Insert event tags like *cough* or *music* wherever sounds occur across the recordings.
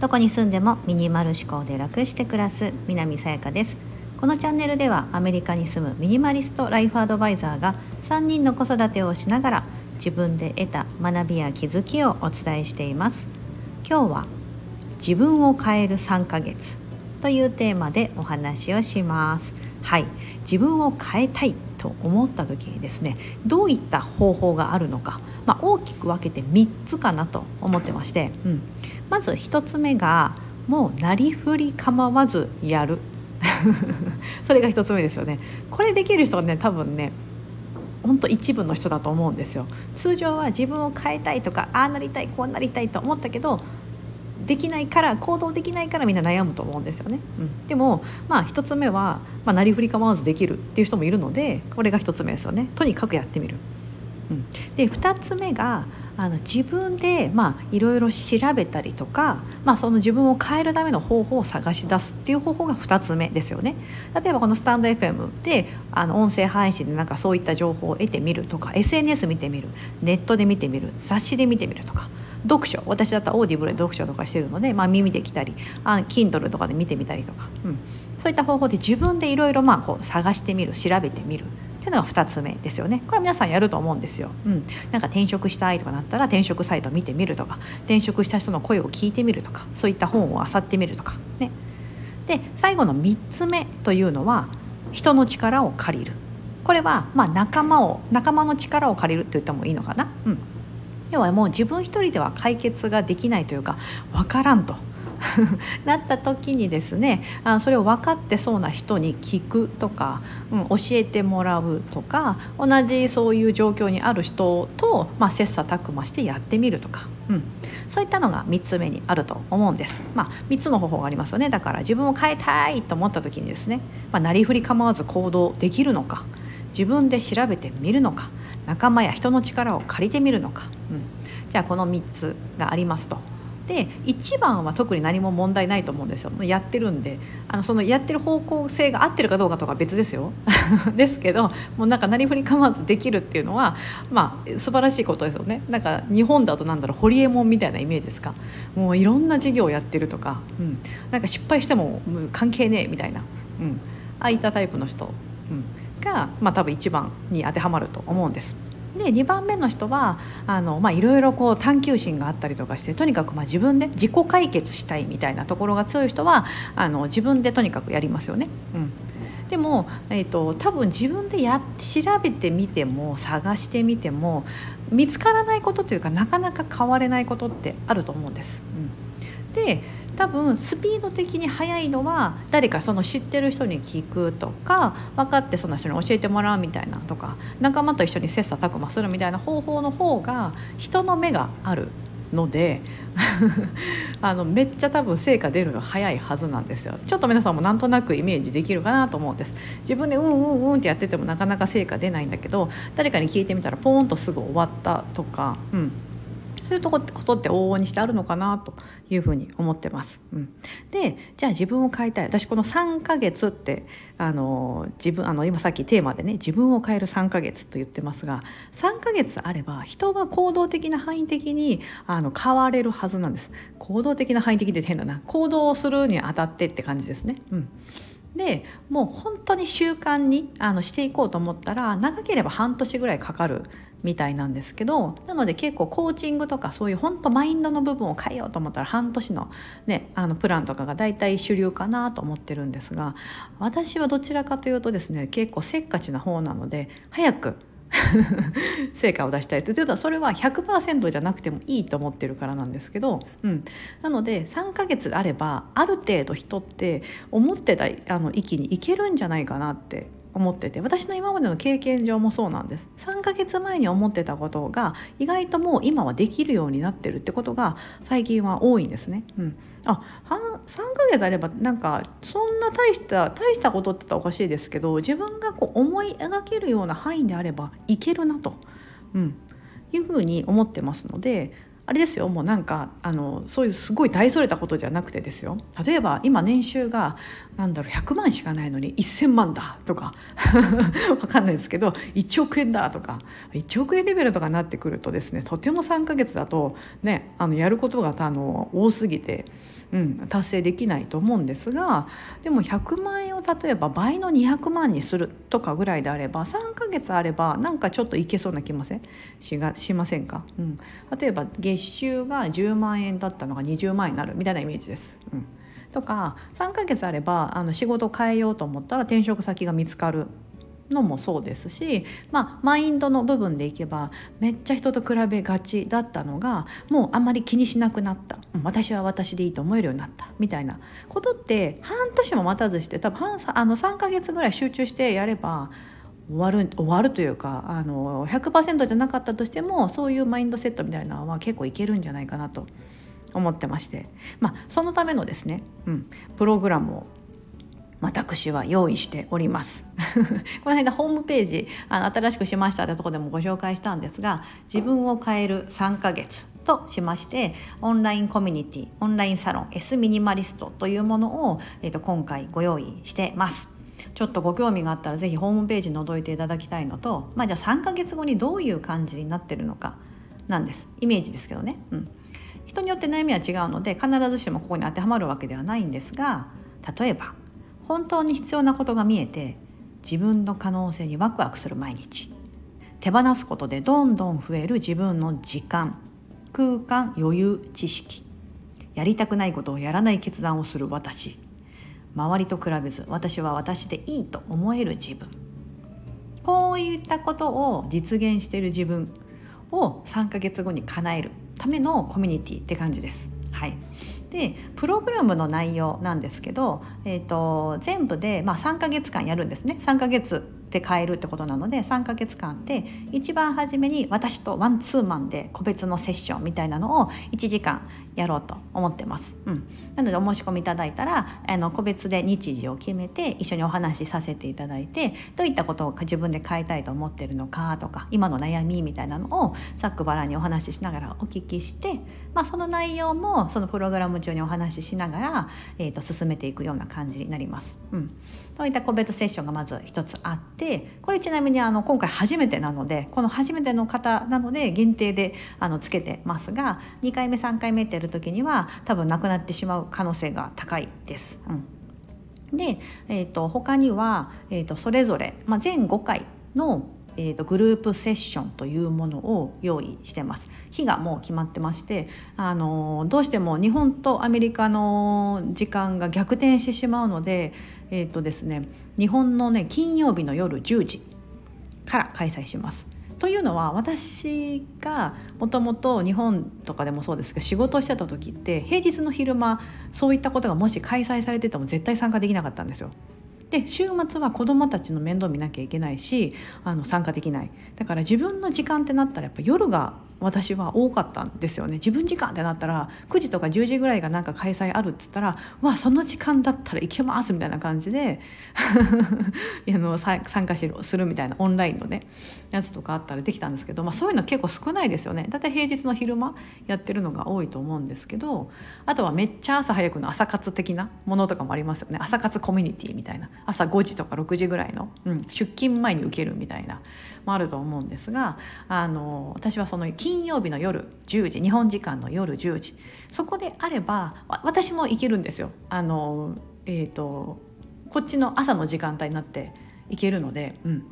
どこに住んでもミニマル思考で楽して暮らす南さやかです。このチャンネルではアメリカに住むミニマリストライフアドバイザーが3人の子育てをしながら自分で得た学びや気づきをお伝えしています。今日は自分を変える3ヶ月というテーマでお話をします。はい。自分を変えたい。と思った時にですねどういった方法があるのか、まあ、大きく分けて3つかなと思ってまして、うん、まず1つ目がもうなりふり構わずやる。*laughs* それが1つ目ですよね。これできる人がね多分ね本当一部の人だと思うんですよ。通常は自分を変えたいとかああなりたいこうなりたいと思ったけどできないから行動できないからみんな悩むと思うんですよね、うん、でもまあ一つ目は、まあ、なりふり構わずできるっていう人もいるのでこれが一つ目ですよね。とにかくやってみる、うん、で二つ目があの自分でまあいろいろ調べたりとか、まあ、その自分を変えるための方法を探し出すっていう方法が2つ目ですよね。例えばこのスタンド FM であの音声配信でなんかそういった情報を得てみるとか SNS 見てみる。ネットで見てみる。雑誌で見てみるとか読書私だったら Audible で読書とかしてるので、まあ、耳で聞いたりあ Kindle とかで見てみたりとか、うん、そういった方法で自分でいろいろ探してみる調べてみる。っていうのが2つ目ですよね。これ皆さんやると思うんですよ、うん、なんか転職したいとかなったら転職サイト見てみるとか。転職した人の声を聞いてみるとか。そういった本を漁ってみるとか。ね。で最後の3つ目というのは人の力を借りる。これはまあ仲間を仲間の力を借りるって言ってもいいのかな、うん、要はもう自分一人では解決ができないというか分からんと。*laughs* なった時にですねあそれを分かってそうな人に聞くとか、うん、教えてもらうとか同じそういう状況にある人と、まあ、切磋琢磨してやってみるとか、うん、そういったのが3つ目にあると思うんです。まあ、3つの方法がありますよね。だから自分を変えたいと思った時にですね、まあ、なりふり構わず行動できるのか。自分で調べてみるのか仲間や人の力を借りてみるのか、うん、じゃあこの3つがありますと。で1番は特に何も問題ないと思うんですよ。やってるんで。あのそのやってる方向性が合ってるかどうかとか別ですよ。*laughs* ですけどもうなんか何振り構わずできるっていうのはまあ素晴らしいことですよね。なんか日本だとなんだろうホリエモンみたいなイメージですか。もういろんな事業をやってるとか、うん、なんか失敗しても関係ねえみたいな、うん、ああいったタイプの人、うん、が、まあ、多分1番に当てはまると思うんです。で2番目の人はあの、まあ、いろいろこう探求心があったりとかしてとにかくまあ自分で自己解決したいみたいなところが強い人はあの自分でとにかくやりますよね。うんでも、えーと、多分自分でや調べてみても探してみても見つからないことというかなかなか変われないことってあると思うんです。うん、で多分スピード的に速いのは誰かその知ってる人に聞くとか分かってその人に教えてもらうみたいなとか仲間と一緒に切磋琢磨するみたいな方法の方が人の目があるので *laughs* あのめっちゃ多分成果出るの早いはずなんですよ。ちょっと皆さんもなんとなくイメージできるかなと思うんです。自分でうんうんうんってやっててもなかなか成果出ないんだけど誰かに聞いてみたらポーンとすぐ終わったとか、うん、そういうとこことって往々にしてあるのかなというふうに思ってます。うん、でじゃあ自分を変えたい私この3ヶ月ってあの自分あの今さっきテーマでね自分を変える3ヶ月と言ってますが3ヶ月あれば人は行動的な範囲的にあの変われるはずなんです。行動的な範囲的って変だな行動をするにあたってって感じですね。うんでもう本当に習慣にあのしていこうと思ったら長ければ半年ぐらいかかるみたいなんですけどなので結構コーチングとかそういう本当マインドの部分を変えようと思ったら半年の,、ね、あのプランとかが大体主流かなと思ってるんですが私はどちらかというとですね結構せっかちな方なので早く *laughs* 成果を出したいというとそれは100%じゃなくてもいいと思ってるからなんですけど、うん、なので3ヶ月あればある程度人って思ってた域に行けるんじゃないかなって思ってて私の今までの経験上もそうなんです。3ヶ月前に思ってたことが意外ともう今はできるようになってるってことが最近は多いんですね。うん、あ3ヶ月あればなんかそんな大した大したことって言ったらおかしいですけど自分がこう思い描けるような範囲であればいけるなと、うん、いうふうに思ってますのであれですよ。もうなんかあのそういうすごい大それたことじゃなくてですよ。例えば今年収がなんだろう100万しかないのに1,000万だとか。*laughs* わかんないですけど1億円だとか。1億円レベルとかになってくるとですねとても3ヶ月だとねあのやることがあの多すぎて。うん、達成できないと思うんですがでも100万円を例えば倍の200万にするとかぐらいであれば3ヶ月あればなんかちょっといけそうな気ません？しがしませんか、うん、例えば月収が10万円だったのが20万円になるみたいなイメージです。うん。とか3ヶ月あればあの仕事を変えようと思ったら転職先が見つかるのもそうですし、まあ、マインドの部分でいけばめっちゃ人と比べがちだったのがもうあんまり気にしなくなった。私は私でいいと思えるようになった。みたいなことって半年も待たずして多分半あの3ヶ月ぐらい集中してやれば終わる終わるというかあの100%じゃなかったとしてもそういうマインドセットみたいなのは結構いけるんじゃないかなと思ってまして、まあ、そのためのですね、うん、プログラムを私は用意しております。*laughs* この間ホームページあの新しくしましたってとこでもご紹介したんですが自分を変える3ヶ月としましてオンラインコミュニティオンラインサロン S ミニマリストというものを、えーと、今回ご用意してます。ちょっとご興味があったら是非ホームページ覗いていただきたいのとまあじゃあ3ヶ月後にどういう感じになってるのかなんです。イメージですけどね、うん、人によって悩みは違うので必ずしもここに当てはまるわけではないんですが例えば本当に必要なことが見えて自分の可能性にワクワクする毎日。手放すことでどんどん増える自分の時間空間余裕知識。やりたくないことをやらない決断をする私。周りと比べず私は私でいいと思える自分。こういったことを実現している自分を3ヶ月後に叶えるためのコミュニティって感じです。はい。でプログラムの内容なんですけど、えーと、全部で、まあ、3ヶ月間やるんですね。3ヶ月。で変えるってことなので3ヶ月間で一番初めに私とワンツーマンで個別のセッションみたいなのを1時間やろうと思ってます。うん、なのでお申し込みいただいたらあの個別で日時を決めて一緒にお話しさせていただいてどういったことを自分で変えたいと思ってるのかとか今の悩みみたいなのをざっくばらんにお話ししながらお聞きして、まあ、その内容もそのプログラム中にお話ししながら、えーと、進めていくような感じになります。うん、そういった個別セッションがまず一つあってこれちなみにあの今回初めてなのでこの初めての方なので限定であのつけてますが2回目3回目ってやる時には多分なくなってしまう可能性が高いです。うん、で、えーと、他には、えーと、それぞれ、まあ、全5回のえーと、グループセッションというものを用意してます日がもう決まってまして、あのー、どうしても日本とアメリカの時間が逆転してしまうので,、えーとですね、日本の、ね、金曜日の夜10時から開催します。というのは私がもともと日本とかでもそうですけど仕事をしてた時って平日の昼間そういったことがもし開催されてても絶対参加できなかったんですよ。で週末は子どもたちの面倒見なきゃいけないしあの参加できない。だから自分の時間ってなったらやっぱ夜が私は多かったんですよね。自分時間ってなったら9時とか10時ぐらいがなんか開催あるっつったらわその時間だったら行けますみたいな感じで *laughs* あの参加するみたいなオンラインのねやつとかあったらできたんですけど、まあ、そういうの結構少ないですよね。だいたい平日の昼間やってるのが多いと思うんですけどあとはめっちゃ朝早くの朝活的なものとかもありますよね。朝活コミュニティみたいな。朝5時とか6時ぐらいの、うん、出勤前に受けるみたいなもあると思うんですがあの私はその金曜日の夜10時日本時間の夜10時そこであれば私も行けるんですよ。あのえーと、こっちの朝の時間帯になって行けるので、うん、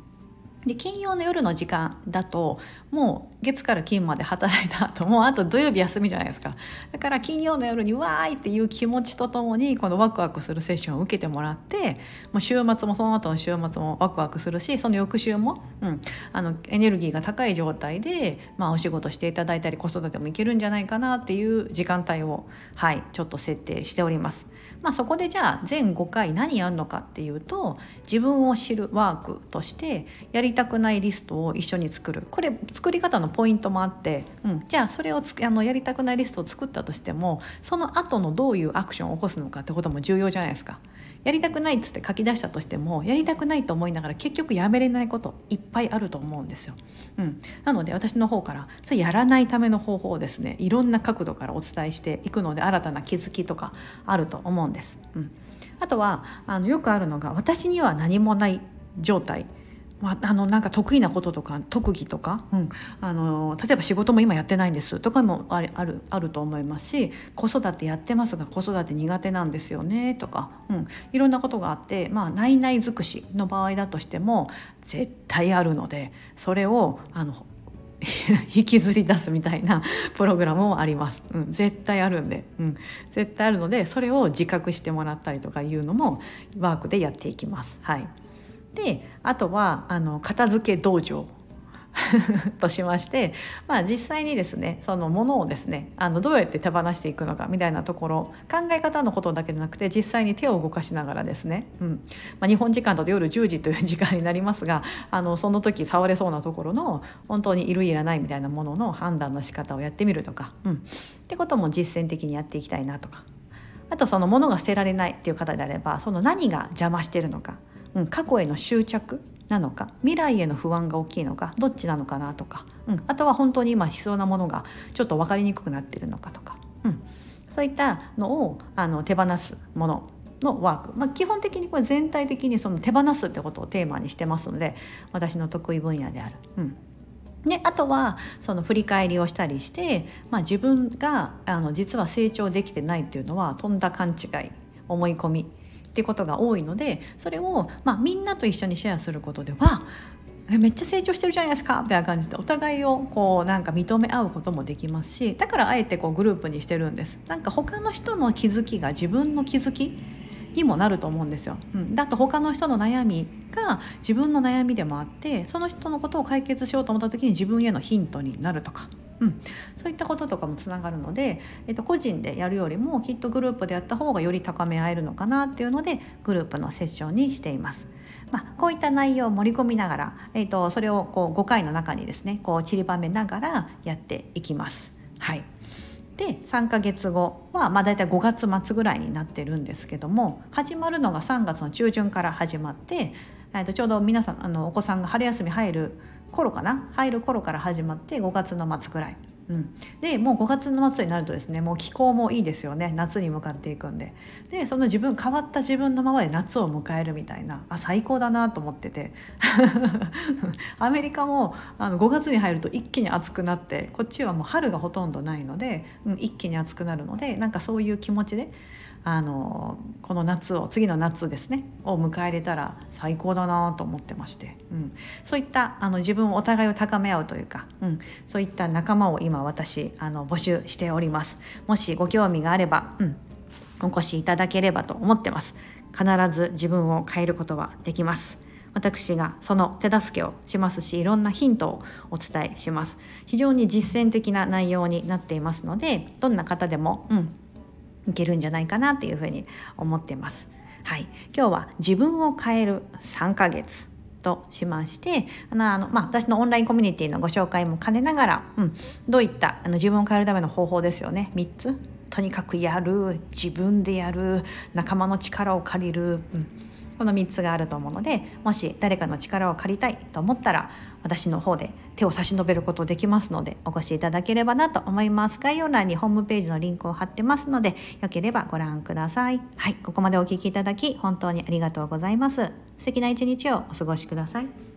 で金曜の夜の時間だともう月から金まで働いた後もうあと土曜日休みじゃないですかだから金曜の夜にわーいっていう気持ちとともにこのワクワクするセッションを受けてもらってもう週末もその後の週末もワクワクするしその翌週も、うん、あのエネルギーが高い状態で、まあ、お仕事していただいたり子育てもいけるんじゃないかなっていう時間帯を、はい、ちょっと設定しております。まあ、そこでじゃあ全5回何やるのかっていうと自分を知るワークとしてやりたくないリストを一緒に作るこれ作り方のポイントもあって、うん、じゃあそれをあのやりたくないリストを作ったとしてもその後のどういうアクションを起こすのかってことも重要じゃないですか。やりたくないっつって書き出したとしてもやりたくないと思いながら結局やめれないこといっぱいあると思うんですよ。うん、なので私の方からそれやらないための方法をですねいろんな角度からお伝えしていくので新たな気づきとかあると思うんです。うん、あとはあのよくあるのが私には何もない状態まあ、あのなんか得意なこととか特技とか、うん、あの例えば仕事も今やってないんですとかもあるあるあると思いますし子育てやってますが子育て苦手なんですよねとか、うん、いろんなことがあって、まあ、ないない尽くしの場合だとしても絶対あるのでそれをあの *laughs* 引きずり出すみたいな *laughs* プログラムもあります、うん、絶対あるんで、うん、絶対あるのでそれを自覚してもらったりとかいうのもワークでやっていきます。はいであとはあの片付け道場 *laughs* としまして、まあ、実際にですねそのものをですねあのどうやって手放していくのかみたいなところ考え方のことだけじゃなくて実際に手を動かしながらですね、うん。まあ、日本時間だと夜10時という時間になりますがあのその時触れそうなところの本当にいるいらないみたいなものの判断の仕方をやってみるとか、うん、ってことも実践的にやっていきたいなとか。あとそのものが捨てられないっていう方であればその何が邪魔してるのかうん、過去への執着なのか未来への不安が大きいのかどっちなのかなとか、うん、あとは本当に今必要なものがちょっと分かりにくくなってるのかとか、うん、そういったのをあの手放すもののワーク、まあ、基本的にこれ全体的にその手放すってことをテーマにしてますので私の得意分野である。うんであとはその振り返りをしたりして、まあ、自分があの実は成長できてないっていうのはとんだ勘違い思い込みってことが多いのでそれを、まあ、みんなと一緒にシェアすることではめっちゃ成長してるじゃないですかみたいな感じでお互いをこうなんか認め合うこともできますしだからあえてこうグループにしてるんです。なんか他の人の気づきが自分の気づきにもなると思うんですよ。うん、だと他の人の悩みが自分の悩みでもあってその人のことを解決しようと思った時に自分へのヒントになるとか。うん、そういったこととかもつながるので、えっと、個人でやるよりもきっとグループでやった方がより高め合えるのかなっていうのでグループのセッションにしています。まあ、こういった内容を盛り込みながら、えっと、それをこう5回の中にですねこう散りばめながらやっていきます。はいで3ヶ月後は、まあ、大体5月末ぐらいになってるんですけども始まるのが3月の中旬から始まって、えっとちょうど皆さんあのお子さんが春休み入る頃かな？入る頃から始まって5月の末ぐらい、うん、でもう5月の末になるとですねもう気候もいいですよね。夏に向かっていくんで。でその自分変わった自分のままで夏を迎えるみたいな。あ最高だなと思ってて。*laughs* アメリカもあの5月に入ると一気に暑くなってこっちはもう春がほとんどないので、うん、一気に暑くなるのでなんかそういう気持ちであのこの夏を次の夏ですねを迎えれたら最高だなと思ってまして、うん、そういったあの自分お互いを高め合うというか、うん、そういった仲間を今私あの募集しております。もしご興味があれば、うん、お越しいただければと思ってます。必ず自分を変えることはできます。私がその手助けをしますしいろんなヒントをお伝えします。非常に実践的な内容になっていますのでどんな方でも、うん、いけるんじゃないかなというふうに思ってます。はい、今日は自分を変える3ヶ月としましてあのあの、まあ、私のオンラインコミュニティのご紹介も兼ねながら、うん、どういったあの自分を変えるための方法ですよね。3つ。とにかくやる。自分でやる。仲間の力を借りる、うん。この3つがあると思うのでもし誰かの力を借りたいと思ったら私の方で手を差し伸べることできますのでお越しいただければなと思います。概要欄にホームページのリンクを貼ってますのでよければご覧ください。はいここまでお聴きいただき本当にありがとうございます。素敵な一日をお過ごしください。